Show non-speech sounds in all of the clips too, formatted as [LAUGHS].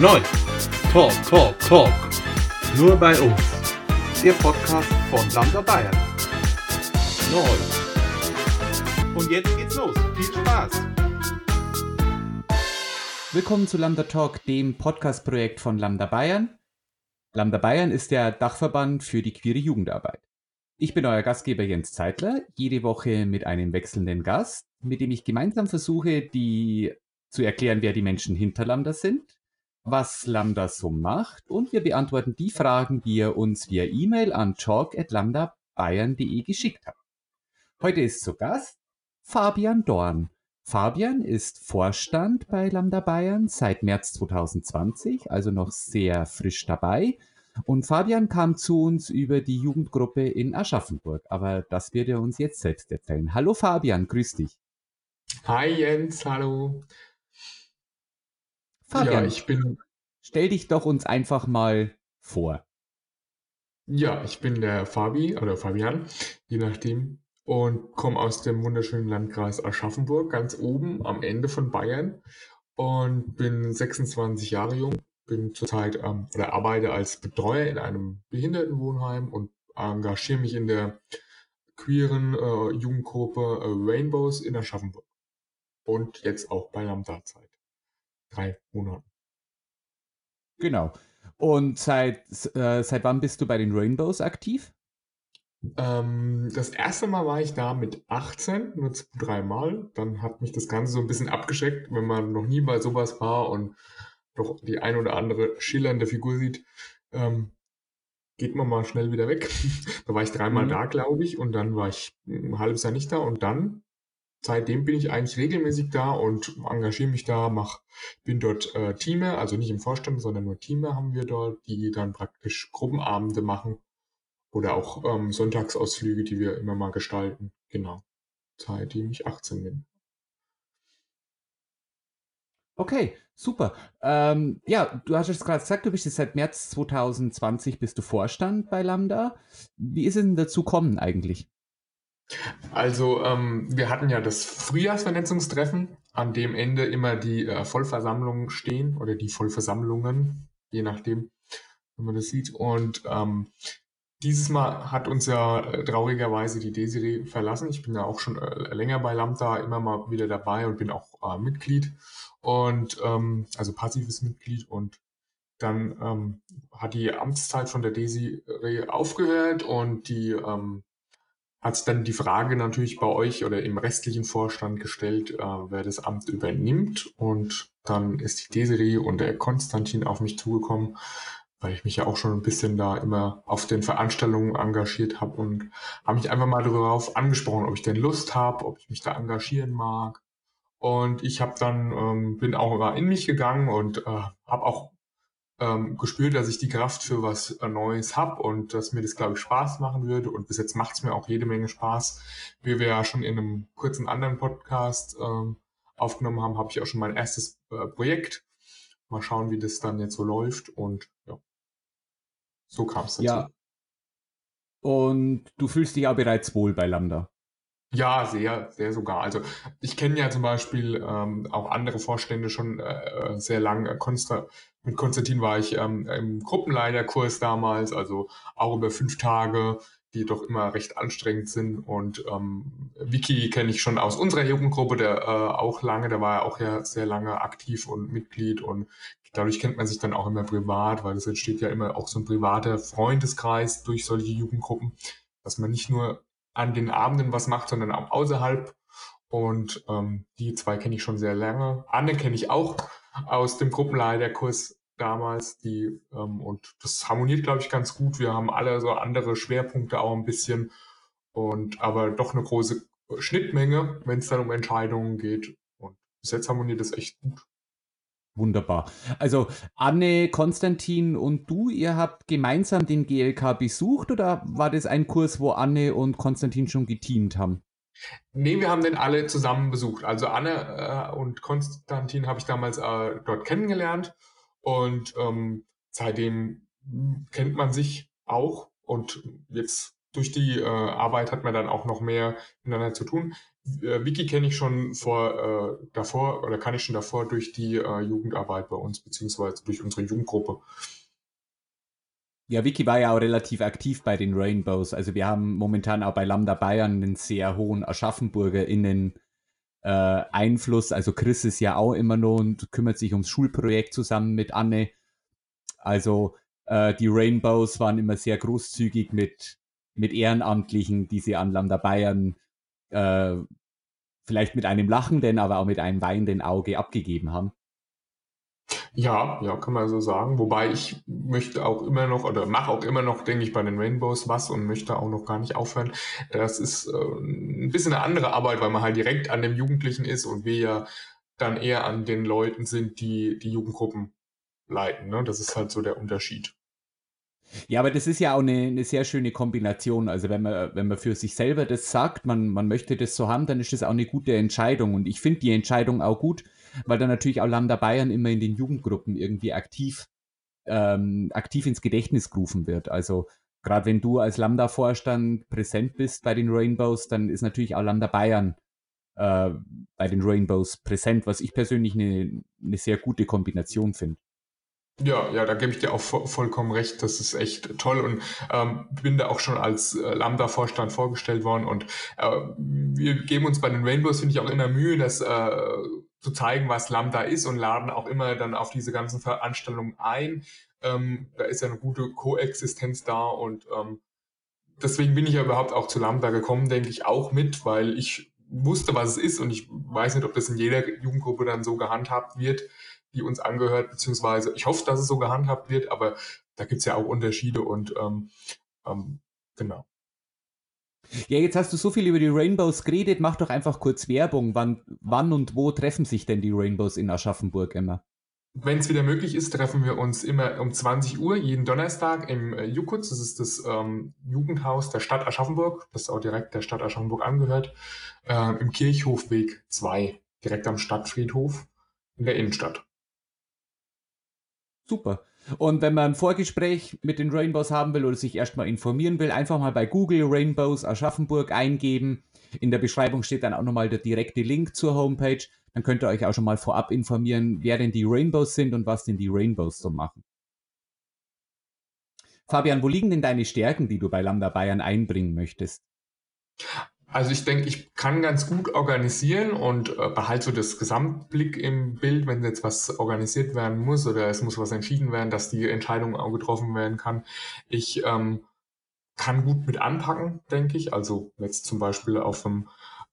Neu. Talk, Talk, Talk. Nur bei uns. Der Podcast von Lambda Bayern. Neu. Und jetzt geht's los. Viel Spaß. Willkommen zu Lambda Talk, dem Podcast-Projekt von Lambda Bayern. Lambda Bayern ist der Dachverband für die queere Jugendarbeit. Ich bin euer Gastgeber Jens Zeitler, jede Woche mit einem wechselnden Gast, mit dem ich gemeinsam versuche, die zu erklären, wer die Menschen hinter Lambda sind, was Lambda so macht und wir beantworten die Fragen, die ihr uns via E-Mail an talk.lambdabayern.de geschickt habt. Heute ist zu Gast Fabian Dorn. Fabian ist Vorstand bei Lambda Bayern seit März 2020, also noch sehr frisch dabei. Und Fabian kam zu uns über die Jugendgruppe in Aschaffenburg, aber das wird er uns jetzt selbst erzählen. Hallo Fabian, grüß dich. Hi Jens, hallo. Fabian, Ja, ich bin, stell dich doch uns einfach mal vor. ja, ich bin der Fabi oder Fabian, je nachdem, und komme aus dem wunderschönen Landkreis Aschaffenburg, ganz oben am Ende von Bayern und bin 26 Jahre jung, bin zurzeit ähm, oder arbeite als Betreuer in einem Behindertenwohnheim und engagiere mich in der queeren äh, Jugendgruppe äh, Rainbows in Aschaffenburg. Und jetzt auch bei Lambda seit drei Monaten. Genau. Und seit, äh, seit wann bist du bei den Rainbows aktiv? Ähm, das erste Mal war ich da mit 18, nur dreimal. Dann hat mich das Ganze so ein bisschen abgeschreckt, wenn man noch nie bei sowas war und doch die ein oder andere schillernde Figur sieht. Ähm, geht man mal schnell wieder weg. [LAUGHS] da war ich dreimal Mhm. da, glaube ich, und dann war ich ein halbes Jahr nicht da und dann, seitdem bin ich eigentlich regelmäßig da und engagiere mich da, mach, bin dort äh, Teamer, also nicht im Vorstand, sondern nur Teamer haben wir dort, die dann praktisch Gruppenabende machen oder auch ähm, Sonntagsausflüge, die wir immer mal gestalten. Genau. Seitdem ich 18 bin. Okay, super. Ähm, ja, du hast es gerade gesagt, du bist jetzt seit März 2020 bist du Vorstand bei Lambda. Wie ist es denn dazu gekommen eigentlich? Also, ähm, wir hatten ja das Frühjahrsvernetzungstreffen, an dem Ende immer die äh, Vollversammlungen stehen oder die Vollversammlungen, je nachdem, wenn man das sieht. Und ähm, dieses Mal hat uns ja äh, traurigerweise die Desiree verlassen. Ich bin ja auch schon äh, länger bei Lambda, immer mal wieder dabei und bin auch äh, Mitglied und ähm, also passives Mitglied und dann ähm, hat die Amtszeit von der Desiree aufgehört und die ähm, hat sich dann die Frage natürlich bei euch oder im restlichen Vorstand gestellt, äh, wer das Amt übernimmt. Und dann ist die Desiree und der Konstantin auf mich zugekommen, weil ich mich ja auch schon ein bisschen da immer auf den Veranstaltungen engagiert habe und haben mich einfach mal darauf angesprochen, ob ich denn Lust habe, ob ich mich da engagieren mag. Und ich habe dann ähm, bin auch immer in mich gegangen und äh, habe auch ähm, gespürt, dass ich die Kraft für was äh, Neues habe und dass mir das, glaube ich, Spaß machen würde. Und bis jetzt macht es mir auch jede Menge Spaß. Wie wir ja schon in einem kurzen anderen Podcast ähm, aufgenommen haben, habe ich auch schon mein erstes äh, Projekt. Mal schauen, wie das dann jetzt so läuft. Und ja, so kam es dazu. Ja. Und du fühlst dich auch bereits wohl bei Lambda. Ja, sehr, sehr sogar. Also ich kenne ja zum Beispiel ähm, auch andere Vorstände schon äh, sehr lang. Konsta mit Konstantin war ich ähm, im Gruppenleiterkurs damals, also auch über fünf Tage, die doch immer recht anstrengend sind. Und ähm, Vicky kenne ich schon aus unserer Jugendgruppe, der äh, auch lange, der war ja auch ja sehr lange aktiv und Mitglied und dadurch kennt man sich dann auch immer privat, weil es entsteht ja immer auch so ein privater Freundeskreis durch solche Jugendgruppen, dass man nicht nur an den Abenden was macht, sondern auch außerhalb. Und ähm, die zwei kenne ich schon sehr lange. Anne kenne ich auch aus dem Gruppenleiterkurs damals. Die, ähm, und das harmoniert, glaube ich, ganz gut. Wir haben alle so andere Schwerpunkte auch ein bisschen. Und aber doch eine große Schnittmenge, wenn es dann um Entscheidungen geht. Und bis jetzt harmoniert das echt gut. Wunderbar. Also Anne, Konstantin und du, ihr habt gemeinsam den GLK besucht oder war das ein Kurs, wo Anne und Konstantin schon geteamt haben? Nee, wir haben den alle zusammen besucht. Also Anne äh, und Konstantin habe ich damals äh, dort kennengelernt und ähm, seitdem kennt man sich auch und jetzt durch die äh, Arbeit hat man dann auch noch mehr miteinander zu tun. Äh, Wiki kenne ich schon vor äh, davor oder kann ich schon davor durch die äh, Jugendarbeit bei uns beziehungsweise durch unsere Jugendgruppe. Ja, Wiki war ja auch relativ aktiv bei den Rainbows. Also wir haben momentan auch bei Lambda Bayern einen sehr hohen AschaffenburgerInnen äh, Einfluss. Also Chris ist ja auch immer noch und kümmert sich ums Schulprojekt zusammen mit Anne. Also äh, die Rainbows waren immer sehr großzügig mit, mit Ehrenamtlichen, die sie an Lambda Bayern äh, vielleicht mit einem lachenden, aber auch mit einem weinenden Auge abgegeben haben. Ja, ja, kann man so sagen. Wobei ich möchte auch immer noch oder mache auch immer noch, denke ich, bei den Rainbows was und möchte auch noch gar nicht aufhören. Das ist äh, ein bisschen eine andere Arbeit, weil man halt direkt an dem Jugendlichen ist und wir ja dann eher an den Leuten sind, die die Jugendgruppen leiten. Ne? Das ist halt so der Unterschied. Ja, aber das ist ja auch eine, eine, sehr schöne Kombination. Also wenn man, wenn man für sich selber das sagt, man, man möchte das so haben, dann ist das auch eine gute Entscheidung. Und ich finde die Entscheidung auch gut, weil dann natürlich auch Lambda Bayern immer in den Jugendgruppen irgendwie aktiv, ähm, aktiv ins Gedächtnis gerufen wird. Also gerade wenn du als Lambda-Vorstand präsent bist bei den Rainbows, dann ist natürlich auch Lambda Bayern äh, bei den Rainbows präsent, was ich persönlich eine, eine sehr gute Kombination finde. Ja, ja, da gebe ich dir auch vo vollkommen recht. Das ist echt toll und ähm, bin da auch schon als äh, Lambda-Vorstand vorgestellt worden und äh, wir geben uns bei den Rainbows, finde ich, auch immer Mühe, das äh, zu zeigen, was Lambda ist und laden auch immer dann auf diese ganzen Veranstaltungen ein. Ähm, da ist ja eine gute Koexistenz da und ähm, deswegen bin ich ja überhaupt auch zu Lambda gekommen, denke ich auch mit, weil ich wusste, was es ist und ich weiß nicht, ob das in jeder Jugendgruppe dann so gehandhabt wird die uns angehört, beziehungsweise ich hoffe, dass es so gehandhabt wird, aber da gibt es ja auch Unterschiede und ähm, ähm, genau. Ja, jetzt hast du so viel über die Rainbows geredet, mach doch einfach kurz Werbung. Wann, wann und wo treffen sich denn die Rainbows in Aschaffenburg immer? Wenn es wieder möglich ist, treffen wir uns immer um 20 Uhr jeden Donnerstag im äh, Jukutz. Das ist das ähm, Jugendhaus der Stadt Aschaffenburg, das auch direkt der Stadt Aschaffenburg angehört, äh, im Kirchhofweg 2, direkt am Stadtfriedhof in der Innenstadt. Super. Und wenn man ein Vorgespräch mit den Rainbows haben will oder sich erstmal informieren will, einfach mal bei Google Rainbows Aschaffenburg eingeben. In der Beschreibung steht dann auch nochmal der direkte Link zur Homepage. Dann könnt ihr euch auch schon mal vorab informieren, wer denn die Rainbows sind und was denn die Rainbows so machen. Fabian, wo liegen denn deine Stärken, die du bei Lambda Bayern einbringen möchtest? Also ich denke, ich kann ganz gut organisieren und äh, behalte so das Gesamtblick im Bild, wenn jetzt was organisiert werden muss oder es muss was entschieden werden, dass die Entscheidung auch getroffen werden kann. Ich ähm, kann gut mit anpacken, denke ich. Also jetzt zum Beispiel auf dem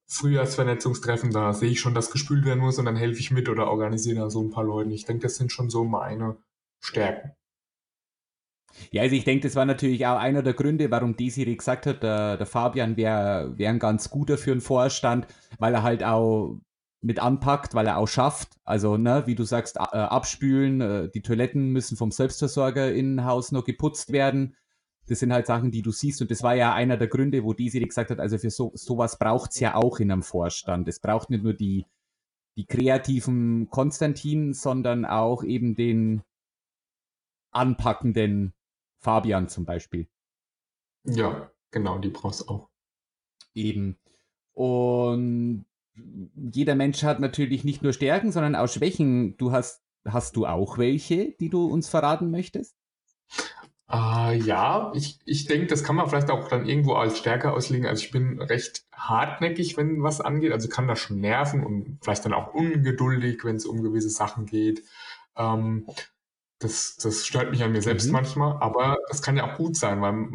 Frühjahrsvernetzungstreffen, da sehe ich schon, dass gespült werden muss und dann helfe ich mit oder organisiere da so ein paar Leute. Ich denke, das sind schon so meine Stärken. Ja, also ich denke, das war natürlich auch einer der Gründe, warum Desiree gesagt hat, der, der Fabian wäre wär ein ganz guter für einen Vorstand, weil er halt auch mit anpackt, weil er auch schafft. Also, ne, wie du sagst, äh, abspülen, äh, die Toiletten müssen vom Selbstversorger Innenhaus noch geputzt werden. Das sind halt Sachen, die du siehst. Und das war ja einer der Gründe, wo Desiree gesagt hat, also für so, sowas braucht es ja auch in einem Vorstand. Es braucht nicht nur die, die kreativen Konstantin, sondern auch eben den anpackenden Fabian zum Beispiel. Ja, genau, die brauchst du auch. Eben. Und jeder Mensch hat natürlich nicht nur Stärken, sondern auch Schwächen. Du hast, hast du auch welche, die du uns verraten möchtest? Äh, ja, ich, ich denke, das kann man vielleicht auch dann irgendwo als Stärke auslegen. Also ich bin recht hartnäckig, wenn was angeht. Also kann das schon nerven und vielleicht dann auch ungeduldig, wenn es um gewisse Sachen geht. Ähm, das, das stört mich an mir selbst mhm. manchmal, aber das kann ja auch gut sein, weil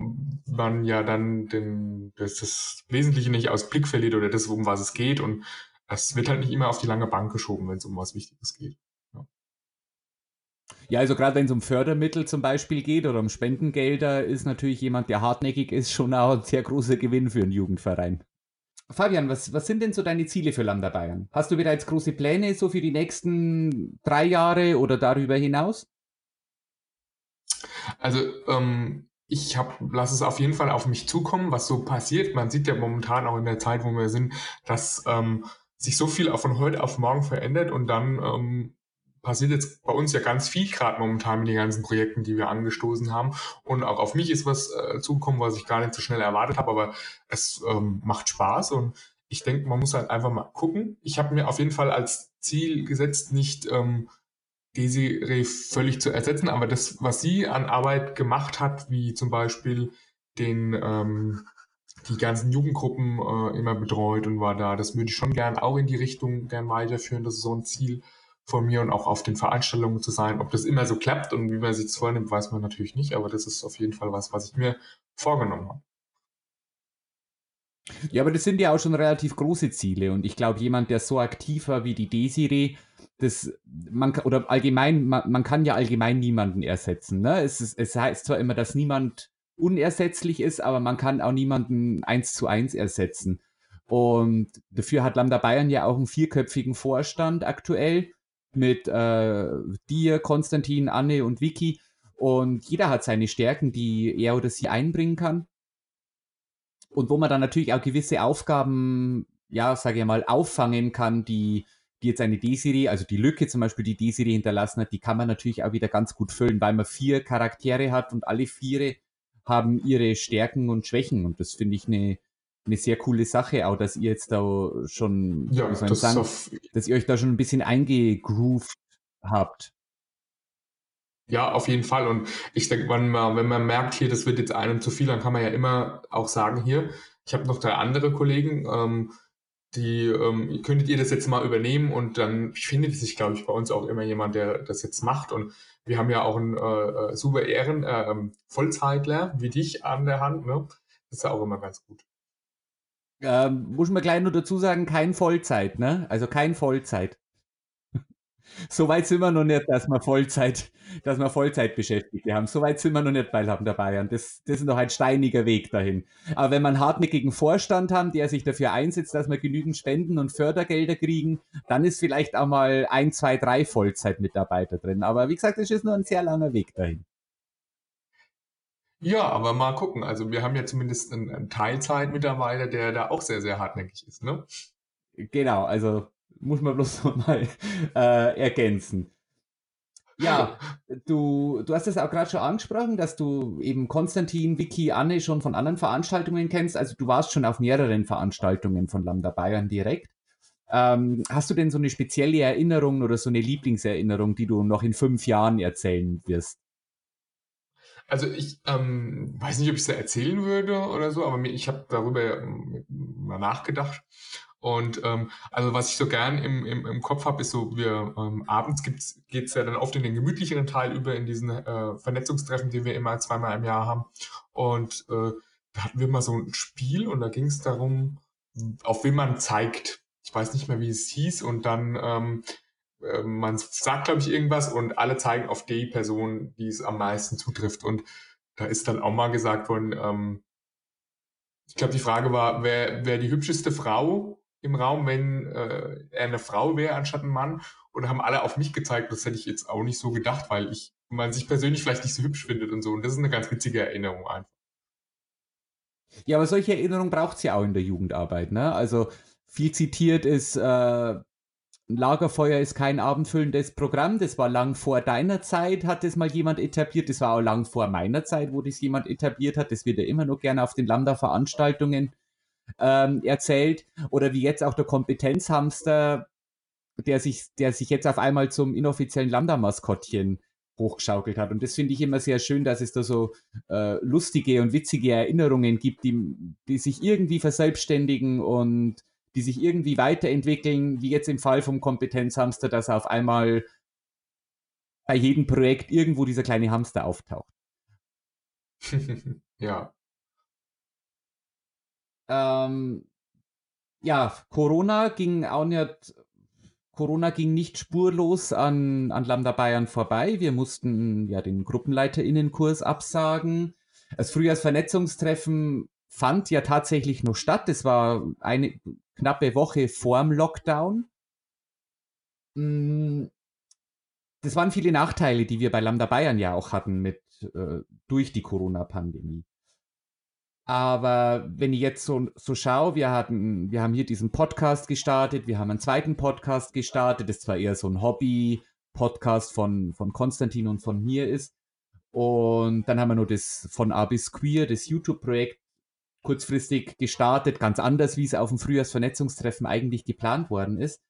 man ja dann den, das, das Wesentliche nicht aus Blick verliert oder das, um was es geht. Und es wird halt nicht immer auf die lange Bank geschoben, wenn es um was Wichtiges geht. Ja. Ja, also gerade wenn es um Fördermittel zum Beispiel geht oder um Spendengelder, ist natürlich jemand, der hartnäckig ist, schon auch ein sehr großer Gewinn für einen Jugendverein. Fabian, was, was sind denn so deine Ziele für Lambda Bayern? Hast du bereits große Pläne so für die nächsten drei Jahre oder darüber hinaus? Also ähm, ich lasse es auf jeden Fall auf mich zukommen, was so passiert. Man sieht ja momentan auch in der Zeit, wo wir sind, dass ähm, sich so viel auch von heute auf morgen verändert und dann ähm, passiert jetzt bei uns ja ganz viel gerade momentan mit den ganzen Projekten, die wir angestoßen haben. Und auch auf mich ist was äh, zugekommen, was ich gar nicht so schnell erwartet habe, aber es ähm, macht Spaß und ich denke, man muss halt einfach mal gucken. Ich habe mir auf jeden Fall als Ziel gesetzt, nicht ähm, Desiree völlig zu ersetzen, aber das, was sie an Arbeit gemacht hat, wie zum Beispiel den ähm, die ganzen Jugendgruppen äh, immer betreut und war da. Das würde ich schon gern auch in die Richtung gern weiterführen. Das ist so ein Ziel von mir und auch auf den Veranstaltungen zu sein. Ob das immer so klappt und wie man sich vornimmt, weiß man natürlich nicht, aber das ist auf jeden Fall was, was ich mir vorgenommen habe. Ja, aber das sind ja auch schon relativ große Ziele und ich glaube, jemand, der so aktiv war wie die Desiree, das, man, oder allgemein, man, man kann ja allgemein niemanden ersetzen. Ne? Es, ist, es heißt zwar immer, dass niemand unersetzlich ist, aber man kann auch niemanden eins zu eins ersetzen. Und dafür hat Lambda Bayern ja auch einen vierköpfigen Vorstand aktuell mit äh, dir, Konstantin, Anne und Vicky. Und jeder hat seine Stärken, die er oder sie einbringen kann. Und wo man dann natürlich auch gewisse Aufgaben, ja, sage ich mal, auffangen kann, die, die jetzt eine D-Serie, also die Lücke zum Beispiel, die D-Serie hinterlassen hat, die kann man natürlich auch wieder ganz gut füllen, weil man vier Charaktere hat und alle vier haben ihre Stärken und Schwächen. Und das finde ich eine, eine sehr coole Sache, auch dass ihr jetzt da schon, ja, das sagen, dass ihr euch da schon ein bisschen eingegroovt habt. Ja, auf jeden Fall. Und ich denke, wenn man, wenn man merkt, hier, das wird jetzt einem zu viel, dann kann man ja immer auch sagen, hier, ich habe noch drei andere Kollegen, ähm, die ähm, könntet ihr das jetzt mal übernehmen und dann findet sich, glaube ich, bei uns auch immer jemand, der das jetzt macht. Und wir haben ja auch einen äh, äh super Ehren äh, Vollzeitler wie dich an der Hand. Ne? Das ist ja auch immer ganz gut. Ähm, muss man gleich nur dazu sagen, kein Vollzeit, ne? Also kein Vollzeit. So weit sind wir noch nicht, dass wir Vollzeit, dass wir Vollzeit Beschäftigte haben. So weit sind wir noch nicht bei dabei. Und das, das ist noch ein steiniger Weg dahin. Aber wenn wir einen hartnäckigen Vorstand haben, der sich dafür einsetzt, dass wir genügend Spenden und Fördergelder kriegen, dann ist vielleicht auch mal ein, zwei, drei Vollzeitmitarbeiter drin. Aber wie gesagt, das ist nur ein sehr langer Weg dahin. Ja, aber mal gucken. Also wir haben ja zumindest einen, einen Teilzeitmitarbeiter, der da auch sehr, sehr hartnäckig ist, ne? Genau, also muss man bloß noch [LAUGHS] mal äh, ergänzen. Ja, du, du hast es auch gerade schon angesprochen, dass du eben Konstantin, Vicky, Anne schon von anderen Veranstaltungen kennst. Also du warst schon auf mehreren Veranstaltungen von Lambda Bayern direkt. Ähm, hast du denn so eine spezielle Erinnerung oder so eine Lieblingserinnerung, die du noch in fünf Jahren erzählen wirst? Also ich ähm, weiß nicht, ob ich es erzählen würde oder so, aber ich habe darüber mal nachgedacht. Und ähm, also was ich so gern im, im, im Kopf habe, ist so, wir ähm, abends geht es ja dann oft in den gemütlicheren Teil über in diesen äh, Vernetzungstreffen, die wir immer zweimal im Jahr haben. Und äh, da hatten wir mal so ein Spiel und da ging es darum, auf wen man zeigt. Ich weiß nicht mehr, wie es hieß. Und dann ähm, äh, man sagt, glaube ich, irgendwas und alle zeigen auf die Person, die es am meisten zutrifft. Und da ist dann auch mal gesagt worden, ähm, ich glaube, die Frage war, wer, wer die hübscheste Frau im Raum, wenn äh, er eine Frau wäre anstatt ein Mann. Und haben alle auf mich gezeigt. Das hätte ich jetzt auch nicht so gedacht, weil ich man sich persönlich vielleicht nicht so hübsch findet und so. Und das ist eine ganz witzige Erinnerung einfach. Ja, aber solche Erinnerungen braucht es ja auch in der Jugendarbeit. Ne? Also viel zitiert ist, äh, Lagerfeuer ist kein abendfüllendes Programm. Das war lang vor deiner Zeit, hat das mal jemand etabliert. Das war auch lang vor meiner Zeit, wo das jemand etabliert hat. Das wird ja immer noch gerne auf den Lambda-Veranstaltungen ähm, erzählt. Oder wie jetzt auch der Kompetenzhamster, der sich, der sich jetzt auf einmal zum inoffiziellen Lambda-Maskottchen hochgeschaukelt hat. Und das finde ich immer sehr schön, dass es da so äh, lustige und witzige Erinnerungen gibt, die, die sich irgendwie verselbstständigen und die sich irgendwie weiterentwickeln, wie jetzt im Fall vom Kompetenzhamster, dass auf einmal bei jedem Projekt irgendwo dieser kleine Hamster auftaucht. [LAUGHS] ja. Ähm, ja, Corona ging auch nicht, Corona ging nicht spurlos an, an Lambda Bayern vorbei. Wir mussten ja den GruppenleiterInnenkurs absagen. Das Frühjahrsvernetzungstreffen fand ja tatsächlich noch statt. Das war eine knappe Woche vorm Lockdown. Mm, das waren viele Nachteile, die wir bei Lambda Bayern ja auch hatten mit äh, durch die Corona-Pandemie. Aber wenn ich jetzt so, so schaue, wir hatten, wir haben hier diesen Podcast gestartet, wir haben einen zweiten Podcast gestartet, das war eher so ein Hobby, Podcast von, von Konstantin und von mir ist. Und dann haben wir noch das von A bis Queer, das YouTube-Projekt, kurzfristig gestartet, ganz anders, wie es auf dem Frühjahrsvernetzungstreffen eigentlich geplant worden ist.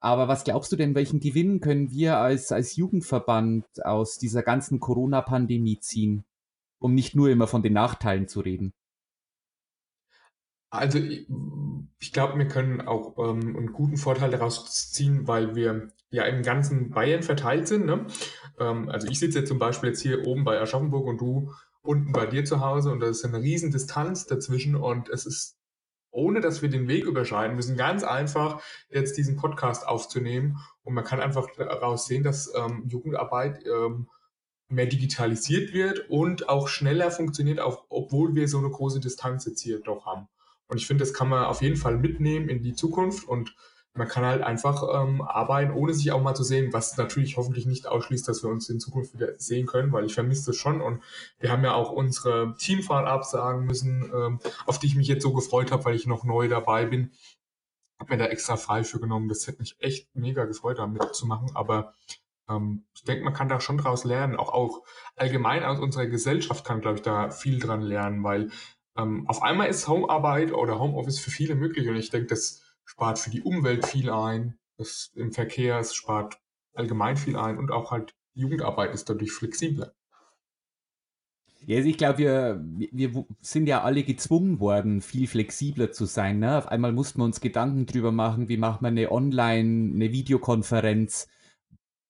Aber was glaubst du denn, welchen Gewinn können wir als, als Jugendverband aus dieser ganzen Corona-Pandemie ziehen, um nicht nur immer von den Nachteilen zu reden? Also ich glaube, wir können auch ähm, einen guten Vorteil daraus ziehen, weil wir ja im ganzen Bayern verteilt sind. Ne? Ähm, also ich sitze jetzt zum Beispiel jetzt hier oben bei Aschaffenburg und du unten bei dir zu Hause und da ist eine riesen Distanz dazwischen und es ist, ohne dass wir den Weg überschreiten müssen, ganz einfach jetzt diesen Podcast aufzunehmen und man kann einfach daraus sehen, dass ähm, Jugendarbeit ähm, mehr digitalisiert wird und auch schneller funktioniert, auch obwohl wir so eine große Distanz jetzt hier doch haben. Und ich finde, das kann man auf jeden Fall mitnehmen in die Zukunft und man kann halt einfach ähm, arbeiten, ohne sich auch mal zu sehen, was natürlich hoffentlich nicht ausschließt, dass wir uns in Zukunft wieder sehen können, weil ich vermisse das schon. Und wir haben ja auch unsere Teamfahrt absagen müssen, ähm, auf die ich mich jetzt so gefreut habe, weil ich noch neu dabei bin. Hab mir da extra frei für genommen. Das hätte mich echt mega gefreut, da mitzumachen. Aber ähm, ich denke, man kann da schon draus lernen. Auch, auch allgemein aus unserer Gesellschaft kann, glaube ich, da viel dran lernen, weil ähm, auf einmal ist Homearbeit oder Homeoffice für viele möglich und ich denke, das spart für die Umwelt viel ein, das im Verkehr, es spart allgemein viel ein und auch halt Jugendarbeit ist dadurch flexibler. Ja, also ich glaube, wir, wir sind ja alle gezwungen worden, viel flexibler zu sein. Ne? Auf einmal mussten wir uns Gedanken drüber machen, wie macht man eine Online, eine Videokonferenz,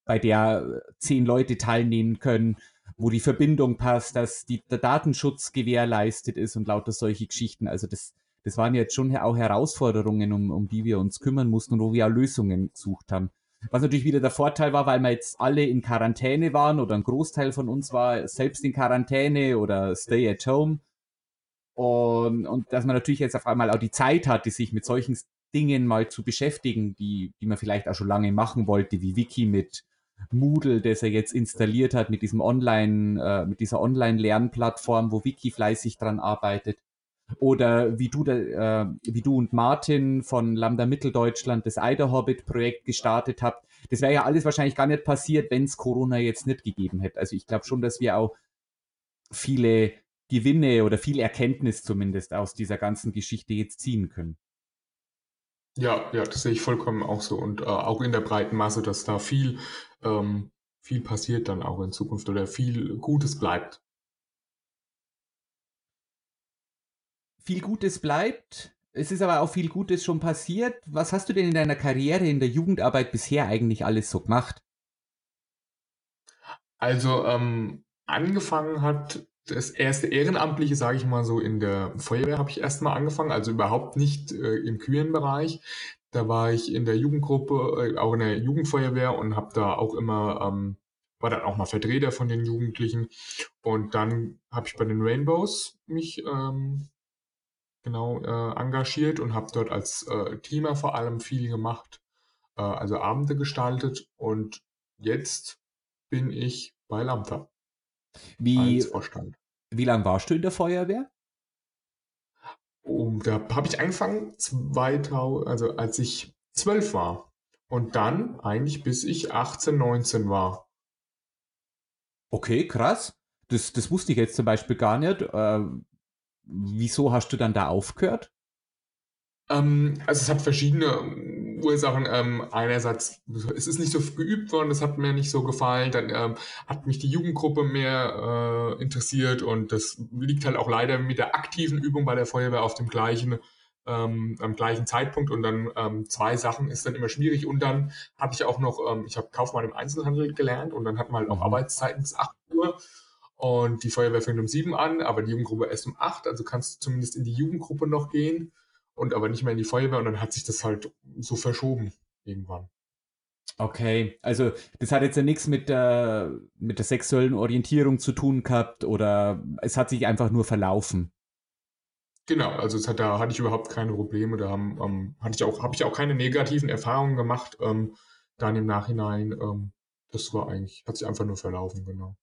bei der zehn Leute teilnehmen können wo die Verbindung passt, dass die, der Datenschutz gewährleistet ist und lauter solche Geschichten. Also das, das waren jetzt schon auch Herausforderungen, um, um die wir uns kümmern mussten und wo wir auch Lösungen gesucht haben. Was natürlich wieder der Vorteil war, weil wir jetzt alle in Quarantäne waren oder ein Großteil von uns war selbst in Quarantäne oder Stay at Home. Und, und dass man natürlich jetzt auf einmal auch die Zeit hatte, sich mit solchen Dingen mal zu beschäftigen, die, die man vielleicht auch schon lange machen wollte, wie Wiki mit Moodle, das er jetzt installiert hat mit diesem Online, äh, mit dieser Online-Lernplattform, wo Wiki fleißig dran arbeitet. Oder wie du, äh, wie du und Martin von Lambda Mitteldeutschland das Eider Hobbit Projekt gestartet habt. Das wäre ja alles wahrscheinlich gar nicht passiert, wenn es Corona jetzt nicht gegeben hätte. Also ich glaube schon, dass wir auch viele Gewinne oder viel Erkenntnis zumindest aus dieser ganzen Geschichte jetzt ziehen können. Ja, ja, das sehe ich vollkommen auch so. Und äh, auch in der breiten Masse, dass da viel, ähm, viel passiert dann auch in Zukunft oder viel Gutes bleibt. Viel Gutes bleibt. Es ist aber auch viel Gutes schon passiert. Was hast du denn in deiner Karriere in der Jugendarbeit bisher eigentlich alles so gemacht? Also ähm, angefangen hat das erste Ehrenamtliche, sage ich mal so, in der Feuerwehr habe ich erstmal angefangen, also überhaupt nicht äh, im kühlen Bereich. Da war ich in der Jugendgruppe, äh, auch in der Jugendfeuerwehr und habe da auch immer, ähm, war dann auch mal Vertreter von den Jugendlichen. Und dann habe ich bei den Rainbows mich ähm, genau äh, engagiert und habe dort als äh, Teamer vor allem viel gemacht, äh, also Abende gestaltet. Und jetzt bin ich bei Lambda. Wie, wie lange warst du in der Feuerwehr? Oh, da habe ich angefangen, 2000, also als ich zwölf war. Und dann eigentlich bis ich 18, 19 war. Okay, krass. Das, das wusste ich jetzt zum Beispiel gar nicht. Äh, wieso hast du dann da aufgehört? Ähm, also es hat verschiedene Ursachen. Ähm, einerseits, es ist nicht so geübt worden, das hat mir nicht so gefallen. Dann ähm, hat mich die Jugendgruppe mehr äh, interessiert und das liegt halt auch leider mit der aktiven Übung bei der Feuerwehr auf dem gleichen ähm, am gleichen Zeitpunkt und dann ähm, zwei Sachen ist dann immer schwierig und dann hatte ich auch noch, ähm, ich habe Kaufmann im Einzelhandel gelernt und dann hatten wir halt auch mhm. Arbeitszeiten bis 8 Uhr und die Feuerwehr fängt um 7 an, aber die Jugendgruppe erst um 8, also kannst du zumindest in die Jugendgruppe noch gehen und aber nicht mehr in die Feuerwehr und dann hat sich das halt so verschoben irgendwann. Okay, also das hat jetzt ja nichts mit der, mit der sexuellen Orientierung zu tun gehabt oder es hat sich einfach nur verlaufen. Genau, also es hat, da hatte ich überhaupt keine Probleme, da haben, ähm, hatte ich auch, habe ich auch keine negativen Erfahrungen gemacht, ähm, dann im Nachhinein, ähm, das war eigentlich, hat sich einfach nur verlaufen, genau.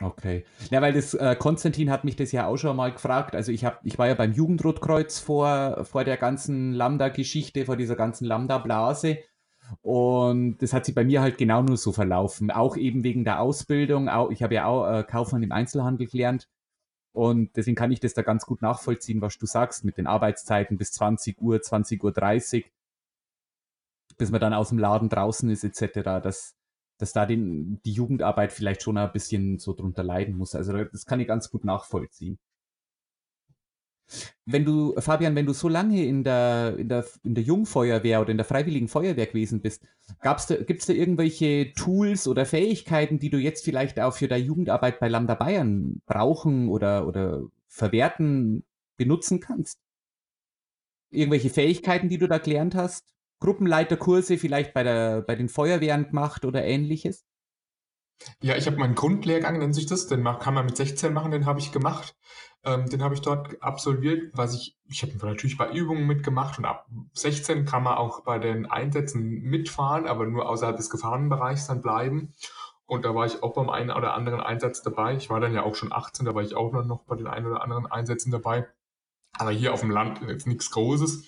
Okay. Ja, weil das äh, Konstantin hat mich das ja auch schon mal gefragt. Also ich habe, ich war ja beim Jugendrotkreuz vor vor der ganzen Lambda-Geschichte, vor dieser ganzen Lambda-Blase. Und das hat sich bei mir halt genau nur so verlaufen. Auch eben wegen der Ausbildung. Auch, ich habe ja auch äh, Kaufmann im Einzelhandel gelernt. Und deswegen kann ich das da ganz gut nachvollziehen, was du sagst, mit den Arbeitszeiten bis 20 Uhr, 20 Uhr 30, bis man dann aus dem Laden draußen ist, etc., dass, dass da den, die Jugendarbeit vielleicht schon ein bisschen so drunter leiden muss. Also das kann ich ganz gut nachvollziehen. Wenn du, Fabian, wenn du so lange in der, in der, in der Jungfeuerwehr oder in der Freiwilligen Feuerwehr gewesen bist, gibt es da irgendwelche Tools oder Fähigkeiten, die du jetzt vielleicht auch für deine Jugendarbeit bei Lambda Bayern brauchen oder, oder verwerten, benutzen kannst? Irgendwelche Fähigkeiten, die du da gelernt hast? Gruppenleiterkurse vielleicht bei, der, bei den Feuerwehren gemacht oder ähnliches? Ja, ich habe meinen Grundlehrgang, nennt sich das, den kann man mit 16 machen, den habe ich gemacht. Ähm, den habe ich dort absolviert, was ich, ich habe natürlich bei Übungen mitgemacht und ab 16 kann man auch bei den Einsätzen mitfahren, aber nur außerhalb des Gefahrenbereichs dann bleiben. Und da war ich auch beim einen oder anderen Einsatz dabei. Ich war dann ja auch schon 18, da war ich auch noch bei den einen oder anderen Einsätzen dabei. Aber hier auf dem Land jetzt nichts Großes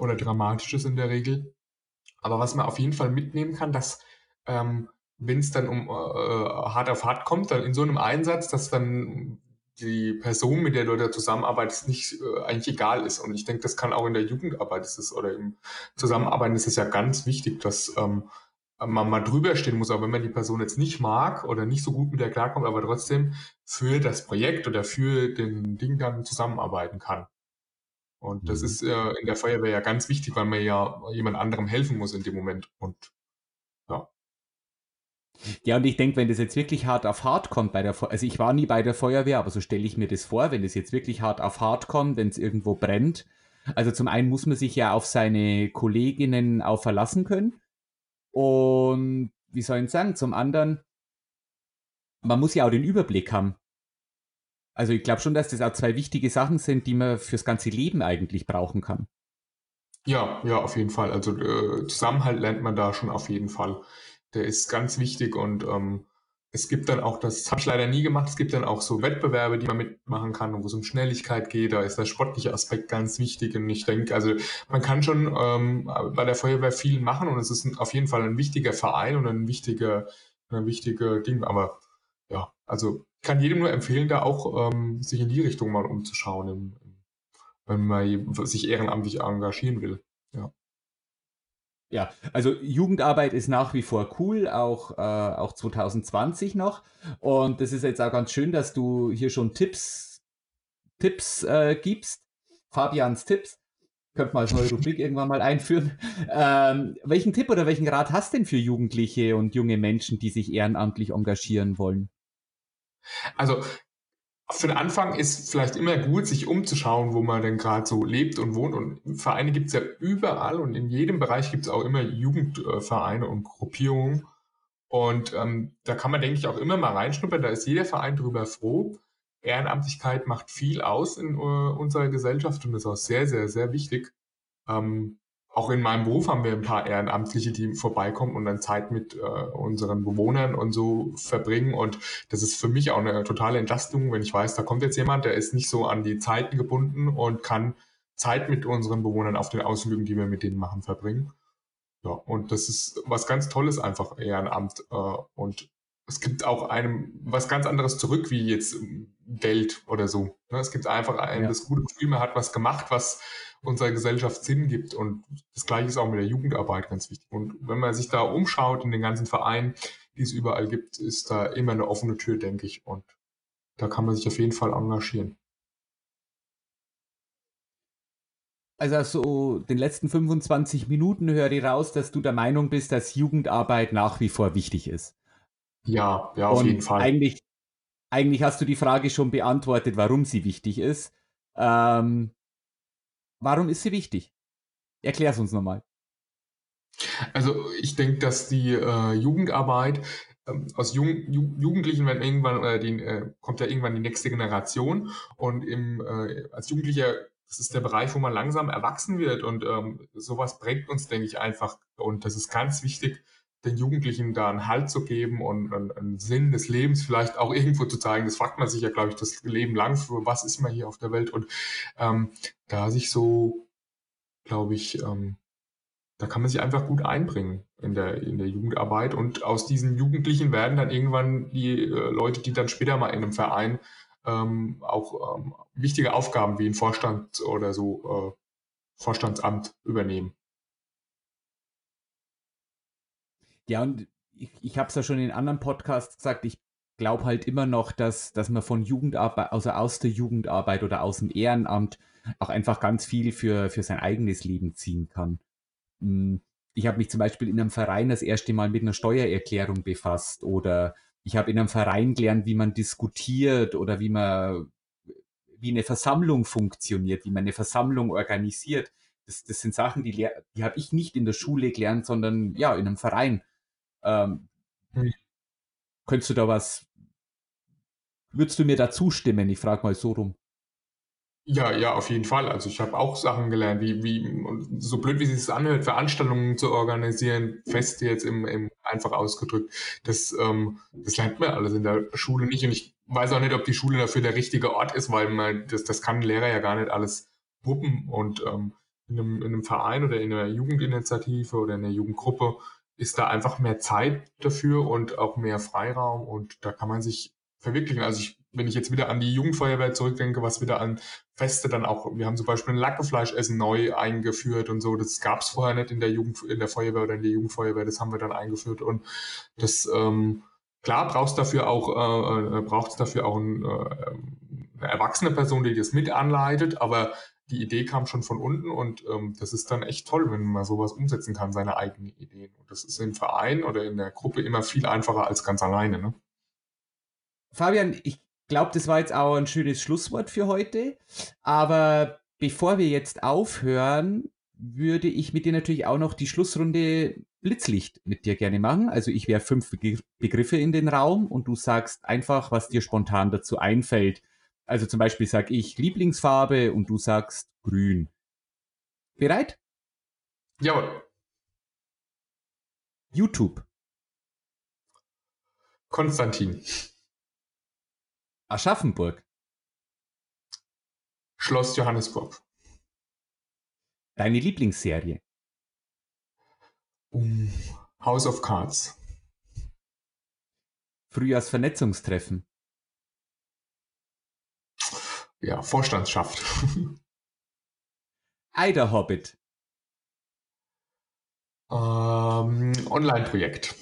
oder Dramatisches in der Regel. Aber was man auf jeden Fall mitnehmen kann, dass ähm, wenn es dann um äh, hart auf hart kommt, dann in so einem Einsatz, dass dann die Person, mit der du da zusammenarbeitest, nicht äh, eigentlich egal ist. Und ich denke, das kann auch in der Jugendarbeit ist es, oder im Zusammenarbeiten ist es ja ganz wichtig, dass ähm, man mal drüber stehen muss, auch wenn man die Person jetzt nicht mag oder nicht so gut mit der klarkommt, aber trotzdem für das Projekt oder für den Ding dann zusammenarbeiten kann. Und das mhm. ist äh, in der Feuerwehr ja ganz wichtig, weil man ja jemand anderem helfen muss in dem Moment. Und ja. Ja, und ich denke, wenn das jetzt wirklich hart auf hart kommt bei der Feuerwehr, also ich war nie bei der Feuerwehr, aber so stelle ich mir das vor, wenn es jetzt wirklich hart auf hart kommt, wenn es irgendwo brennt. Also zum einen muss man sich ja auf seine Kolleginnen auch verlassen können. Und wie soll ich sagen, zum anderen, man muss ja auch den Überblick haben. Also ich glaube schon, dass das auch zwei wichtige Sachen sind, die man fürs ganze Leben eigentlich brauchen kann. Ja, ja, auf jeden Fall. Also äh, Zusammenhalt lernt man da schon auf jeden Fall der ist ganz wichtig und ähm, es gibt dann auch, das habe ich leider nie gemacht, es gibt dann auch so Wettbewerbe, die man mitmachen kann, wo es um Schnelligkeit geht, da ist der sportliche Aspekt ganz wichtig und ich denke, also man kann schon ähm, bei der Feuerwehr viel machen und es ist auf jeden Fall ein wichtiger Verein und ein wichtiger, ein wichtiger Ding, aber ja, also kann jedem nur empfehlen, da auch ähm, sich in die Richtung mal umzuschauen, im, wenn man sich ehrenamtlich engagieren will. Ja. Ja, also Jugendarbeit ist nach wie vor cool, auch, äh, auch 2020 noch. Und das ist jetzt auch ganz schön, dass du hier schon Tipps, Tipps äh, gibst. Fabians Tipps. Könnte man als neue Rubrik [LAUGHS] irgendwann mal einführen. Ähm, welchen Tipp oder welchen Rat hast du denn für Jugendliche und junge Menschen, die sich ehrenamtlich engagieren wollen? Also für den Anfang ist vielleicht immer gut, sich umzuschauen, wo man denn gerade so lebt und wohnt. Und Vereine gibt es ja überall und in jedem Bereich gibt es auch immer Jugendvereine und Gruppierungen. Und ähm, da kann man, denke ich, auch immer mal reinschnuppern. Da ist jeder Verein drüber froh. Ehrenamtlichkeit macht viel aus in uh, unserer Gesellschaft und ist auch sehr, sehr, sehr wichtig. Ähm, auch in meinem Beruf haben wir ein paar Ehrenamtliche, die vorbeikommen und dann Zeit mit äh, unseren Bewohnern und so verbringen. Und das ist für mich auch eine totale Entlastung, wenn ich weiß, da kommt jetzt jemand, der ist nicht so an die Zeiten gebunden und kann Zeit mit unseren Bewohnern auf den Ausflügen, die wir mit denen machen, verbringen. Ja, und das ist was ganz Tolles einfach, Ehrenamt. Äh, und es gibt auch einem was ganz anderes zurück, wie jetzt Geld oder so. Ne? Es gibt einfach ein, ja. das gute Gefühl, man hat was gemacht, was unserer Gesellschaft Sinn gibt. Und das Gleiche ist auch mit der Jugendarbeit ganz wichtig. Und wenn man sich da umschaut in den ganzen Vereinen, die es überall gibt, ist da immer eine offene Tür, denke ich. Und da kann man sich auf jeden Fall engagieren. Also so den letzten 25 Minuten höre ich raus, dass du der Meinung bist, dass Jugendarbeit nach wie vor wichtig ist. Ja, ja, auf Und jeden Fall. Eigentlich, eigentlich hast du die Frage schon beantwortet, warum sie wichtig ist. Ähm, Warum ist sie wichtig? Erklär es uns nochmal. Also ich denke, dass die äh, Jugendarbeit ähm, aus Jung, Ju Jugendlichen werden irgendwann äh, die, äh, kommt ja irgendwann die nächste Generation und im, äh, als Jugendlicher das ist der Bereich, wo man langsam erwachsen wird und ähm, sowas prägt uns, denke ich, einfach und das ist ganz wichtig, den Jugendlichen da einen Halt zu geben und einen, Sinn des Lebens vielleicht auch irgendwo zu zeigen. Das fragt man sich ja, glaube ich, das Leben lang, für was ist man hier auf der Welt und ähm, da sich so, glaube ich, ähm, da kann man sich einfach gut einbringen in der, in der Jugendarbeit. Und aus diesen Jugendlichen werden dann irgendwann die äh, Leute, die dann später mal in einem Verein ähm, auch ähm, wichtige Aufgaben wie ein Vorstand oder so äh, Vorstandsamt übernehmen. Ja, und ich, ich habe es ja schon in anderen Podcasts gesagt, ich glaube halt immer noch, dass, dass man von Jugendarbeit, also aus der Jugendarbeit oder aus dem Ehrenamt auch einfach ganz viel für, für sein eigenes Leben ziehen kann. Hm, ich habe mich zum Beispiel in einem Verein das erste Mal mit einer Steuererklärung befasst oder ich habe in einem Verein gelernt, wie man diskutiert oder wie man wie eine Versammlung funktioniert, wie man eine Versammlung organisiert. Das, das sind Sachen, die, die habe ich nicht in der Schule gelernt, sondern ja, in einem Verein. Ähm, hm. Könntest du da was Würdest du mir da zustimmen? Ich frage mal so rum. Ja, ja, auf jeden Fall. Also ich habe auch Sachen gelernt, wie, wie so blöd wie es sich anhört, Veranstaltungen zu organisieren, Feste jetzt im, im einfach ausgedrückt. Das, ähm, das lernt man alles in der Schule nicht. Und ich weiß auch nicht, ob die Schule dafür der richtige Ort ist, weil man das, das kann ein Lehrer ja gar nicht alles wuppen. Und ähm, in, einem, in einem Verein oder in einer Jugendinitiative oder in einer Jugendgruppe ist da einfach mehr Zeit dafür und auch mehr Freiraum und da kann man sich verwirklichen. Also ich, wenn ich jetzt wieder an die Jugendfeuerwehr zurückdenke, was wieder an Feste dann auch, wir haben zum Beispiel ein Lackefleischessen neu eingeführt und so, das gab es vorher nicht in der Jugend, in der Feuerwehr oder in der Jugendfeuerwehr, das haben wir dann eingeführt und das, ähm, klar brauchst dafür auch, äh, äh braucht es dafür auch ein, äh, eine erwachsene Person, die das mit anleitet, aber die Idee kam schon von unten und ähm, das ist dann echt toll, wenn man sowas umsetzen kann, seine eigenen Ideen. Und das ist im Verein oder in der Gruppe immer viel einfacher als ganz alleine. Ne? Fabian, ich glaube, das war jetzt auch ein schönes Schlusswort für heute. Aber bevor wir jetzt aufhören, würde ich mit dir natürlich auch noch die Schlussrunde Blitzlicht mit dir gerne machen. Also ich wäre fünf Begriffe in den Raum und du sagst einfach, was dir spontan dazu einfällt. Also zum Beispiel sag ich Lieblingsfarbe und du sagst grün. Bereit? Jawohl. YouTube. Konstantin. Aschaffenburg. Schloss Johannesburg. Deine Lieblingsserie? Um, House of Cards. Frühjahrsvernetzungstreffen. Ja, Vorstandschaft. [LAUGHS] Eider Hobbit. Ähm, Online-Projekt.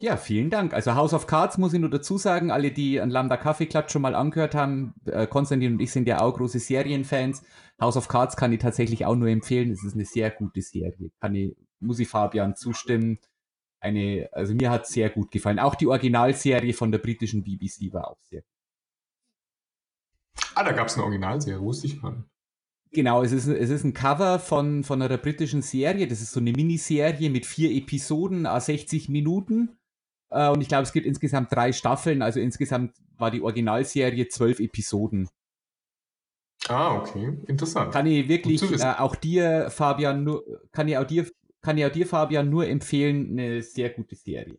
Ja, vielen Dank. Also House of Cards muss ich nur dazu sagen, alle, die an Lambda Kaffeeklatsch schon mal angehört haben, äh, Konstantin und ich sind ja auch große Serienfans. House of Cards kann ich tatsächlich auch nur empfehlen. Es ist eine sehr gute Serie. Kann ich, muss ich Fabian zustimmen. Eine, also mir hat es sehr gut gefallen. Auch die Originalserie von der britischen BBC war auch sehr gut. Ah, da gab es eine Originalserie, wusste ich mal. Genau, es ist, es ist ein Cover von, von einer britischen Serie. Das ist so eine Miniserie mit vier Episoden, 60 Minuten. Äh, und ich glaube, es gibt insgesamt drei Staffeln. Also insgesamt war die Originalserie zwölf Episoden. Ah, okay. Interessant. Kann ich wirklich äh, auch dir, Fabian, nur, kann ich auch dir, kann ich auch dir, Fabian, nur empfehlen, eine sehr gute Serie.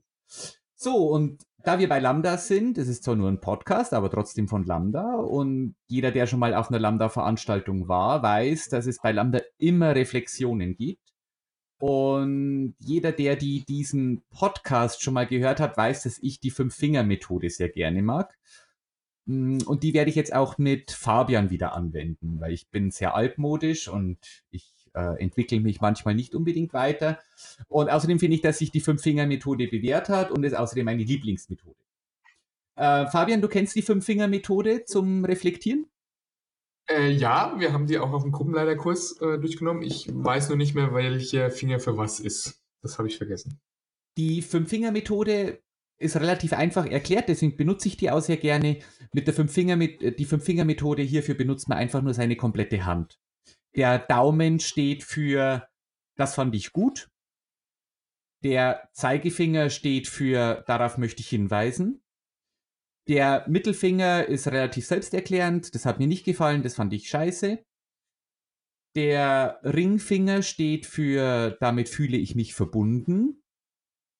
So, und da wir bei Lambda sind, es ist zwar nur ein Podcast, aber trotzdem von Lambda und jeder, der schon mal auf einer Lambda-Veranstaltung war, weiß, dass es bei Lambda immer Reflexionen gibt. Und jeder, der die diesen Podcast schon mal gehört hat, weiß, dass ich die Fünf-Finger-Methode sehr gerne mag. Mm, und die werde ich jetzt auch mit Fabian wieder anwenden, weil ich bin sehr altmodisch und ich äh, entwickle mich manchmal nicht unbedingt weiter. Und außerdem finde ich, dass sich die Fünf-Finger-Methode bewährt hat und ist außerdem meine Lieblingsmethode. Äh, Fabian, du kennst die Fünf-Finger-Methode zum Reflektieren? Äh, ja, wir haben die auch auf dem Gruppenleiterkurs äh, durchgenommen. Ich weiß nur nicht mehr, welcher Finger für was ist. Das habe ich vergessen. Die Fünf-Finger-Methode ist relativ einfach erklärt, deswegen benutze ich die auch sehr gerne. Mit der Fünf-Finger-Methode hierfür benutzt man einfach nur seine komplette Hand. Der Daumen steht für, das fand ich gut. Der Zeigefinger steht für, darauf möchte ich hinweisen. Der Mittelfinger ist relativ selbsterklärend. Das hat mir nicht gefallen. Das fand ich scheiße. Der Ringfinger steht für, damit fühle ich mich verbunden.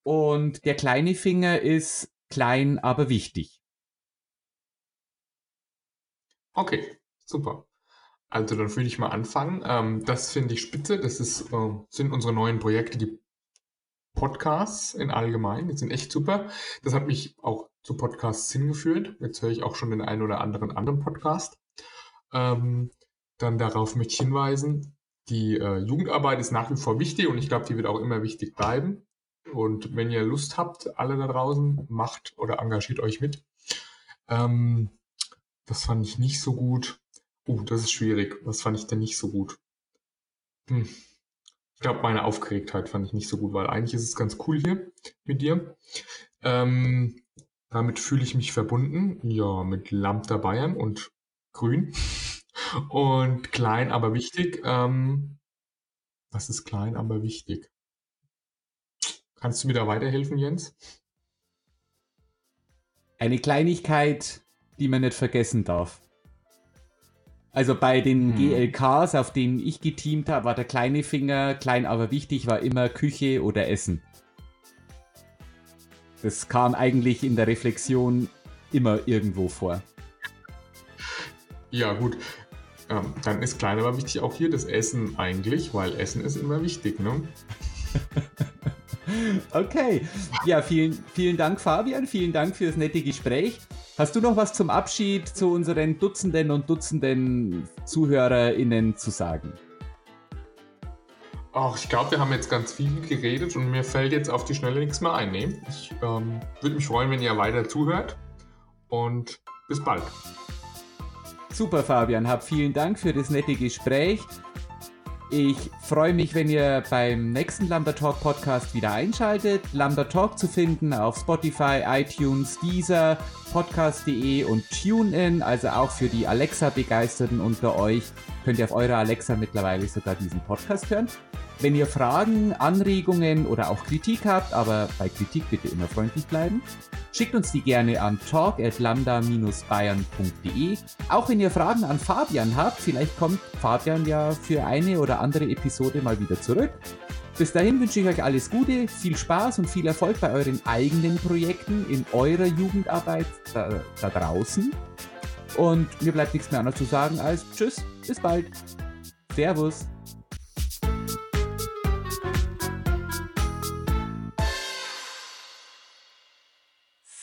Und der kleine Finger ist klein, aber wichtig. Okay, super. Also dann würde ich mal anfangen. Ähm, das finde ich spitze. Das ist, äh, sind unsere neuen Projekte, die Podcasts in allgemein. Die sind echt super. Das hat mich auch zu Podcasts hingeführt. Jetzt höre ich auch schon den einen oder anderen anderen Podcast. Ähm, dann darauf möchte ich hinweisen, die äh, Jugendarbeit ist nach wie vor wichtig und ich glaube, die wird auch immer wichtig bleiben. Und wenn ihr Lust habt, alle da draußen, macht oder engagiert euch mit. Ähm, das fand ich nicht so gut. Uh, das ist schwierig. Was fand ich denn nicht so gut? Hm. Ich glaube, meine Aufgeregtheit fand ich nicht so gut, weil eigentlich ist es ganz cool hier mit dir. Ähm, damit fühle ich mich verbunden. Ja, mit Lambda Bayern und Grün. [LAUGHS] Und klein, aber wichtig. Ähm, was ist klein, aber wichtig? Kannst du mir da weiterhelfen, Jens? Eine Kleinigkeit, die man nicht vergessen darf. Also bei den hm. GLKs, auf denen ich geteamt habe, war der kleine Finger, klein aber wichtig, war immer Küche oder Essen. Das kam eigentlich in der Reflexion immer irgendwo vor. Ja, gut. Ähm, dann ist klein aber wichtig auch hier das Essen eigentlich, weil Essen ist immer wichtig, ne? [LAUGHS] okay. Ja, vielen, vielen Dank, Fabian. Vielen Dank für das nette Gespräch. Hast du noch was zum Abschied zu unseren Dutzenden und Dutzenden ZuhörerInnen zu sagen? Ach, ich glaube, wir haben jetzt ganz viel geredet und mir fällt jetzt auf die Schnelle nichts mehr ein. Nee. Ich ähm, würde mich freuen, wenn ihr weiter zuhört und bis bald. Super, Fabian. Hab vielen Dank für das nette Gespräch. Ich freue mich, wenn ihr beim nächsten Lambda Talk Podcast wieder einschaltet. Lambda Talk zu finden auf Spotify, iTunes, Deezer, Podcast.de und TuneIn. Also auch für die Alexa-Begeisterten unter euch könnt ihr auf eurer Alexa mittlerweile sogar diesen Podcast hören. Wenn ihr Fragen, Anregungen oder auch Kritik habt, aber bei Kritik bitte immer freundlich bleiben, schickt uns die gerne an talk.lambda-bayern.de. Auch wenn ihr Fragen an Fabian habt, vielleicht kommt Fabian ja für eine oder andere Episode mal wieder zurück. Bis dahin wünsche ich euch alles Gute, viel Spaß und viel Erfolg bei euren eigenen Projekten in eurer Jugendarbeit da, da draußen. Und mir bleibt nichts mehr anderes zu sagen als Tschüss, bis bald. Servus.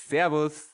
Servus.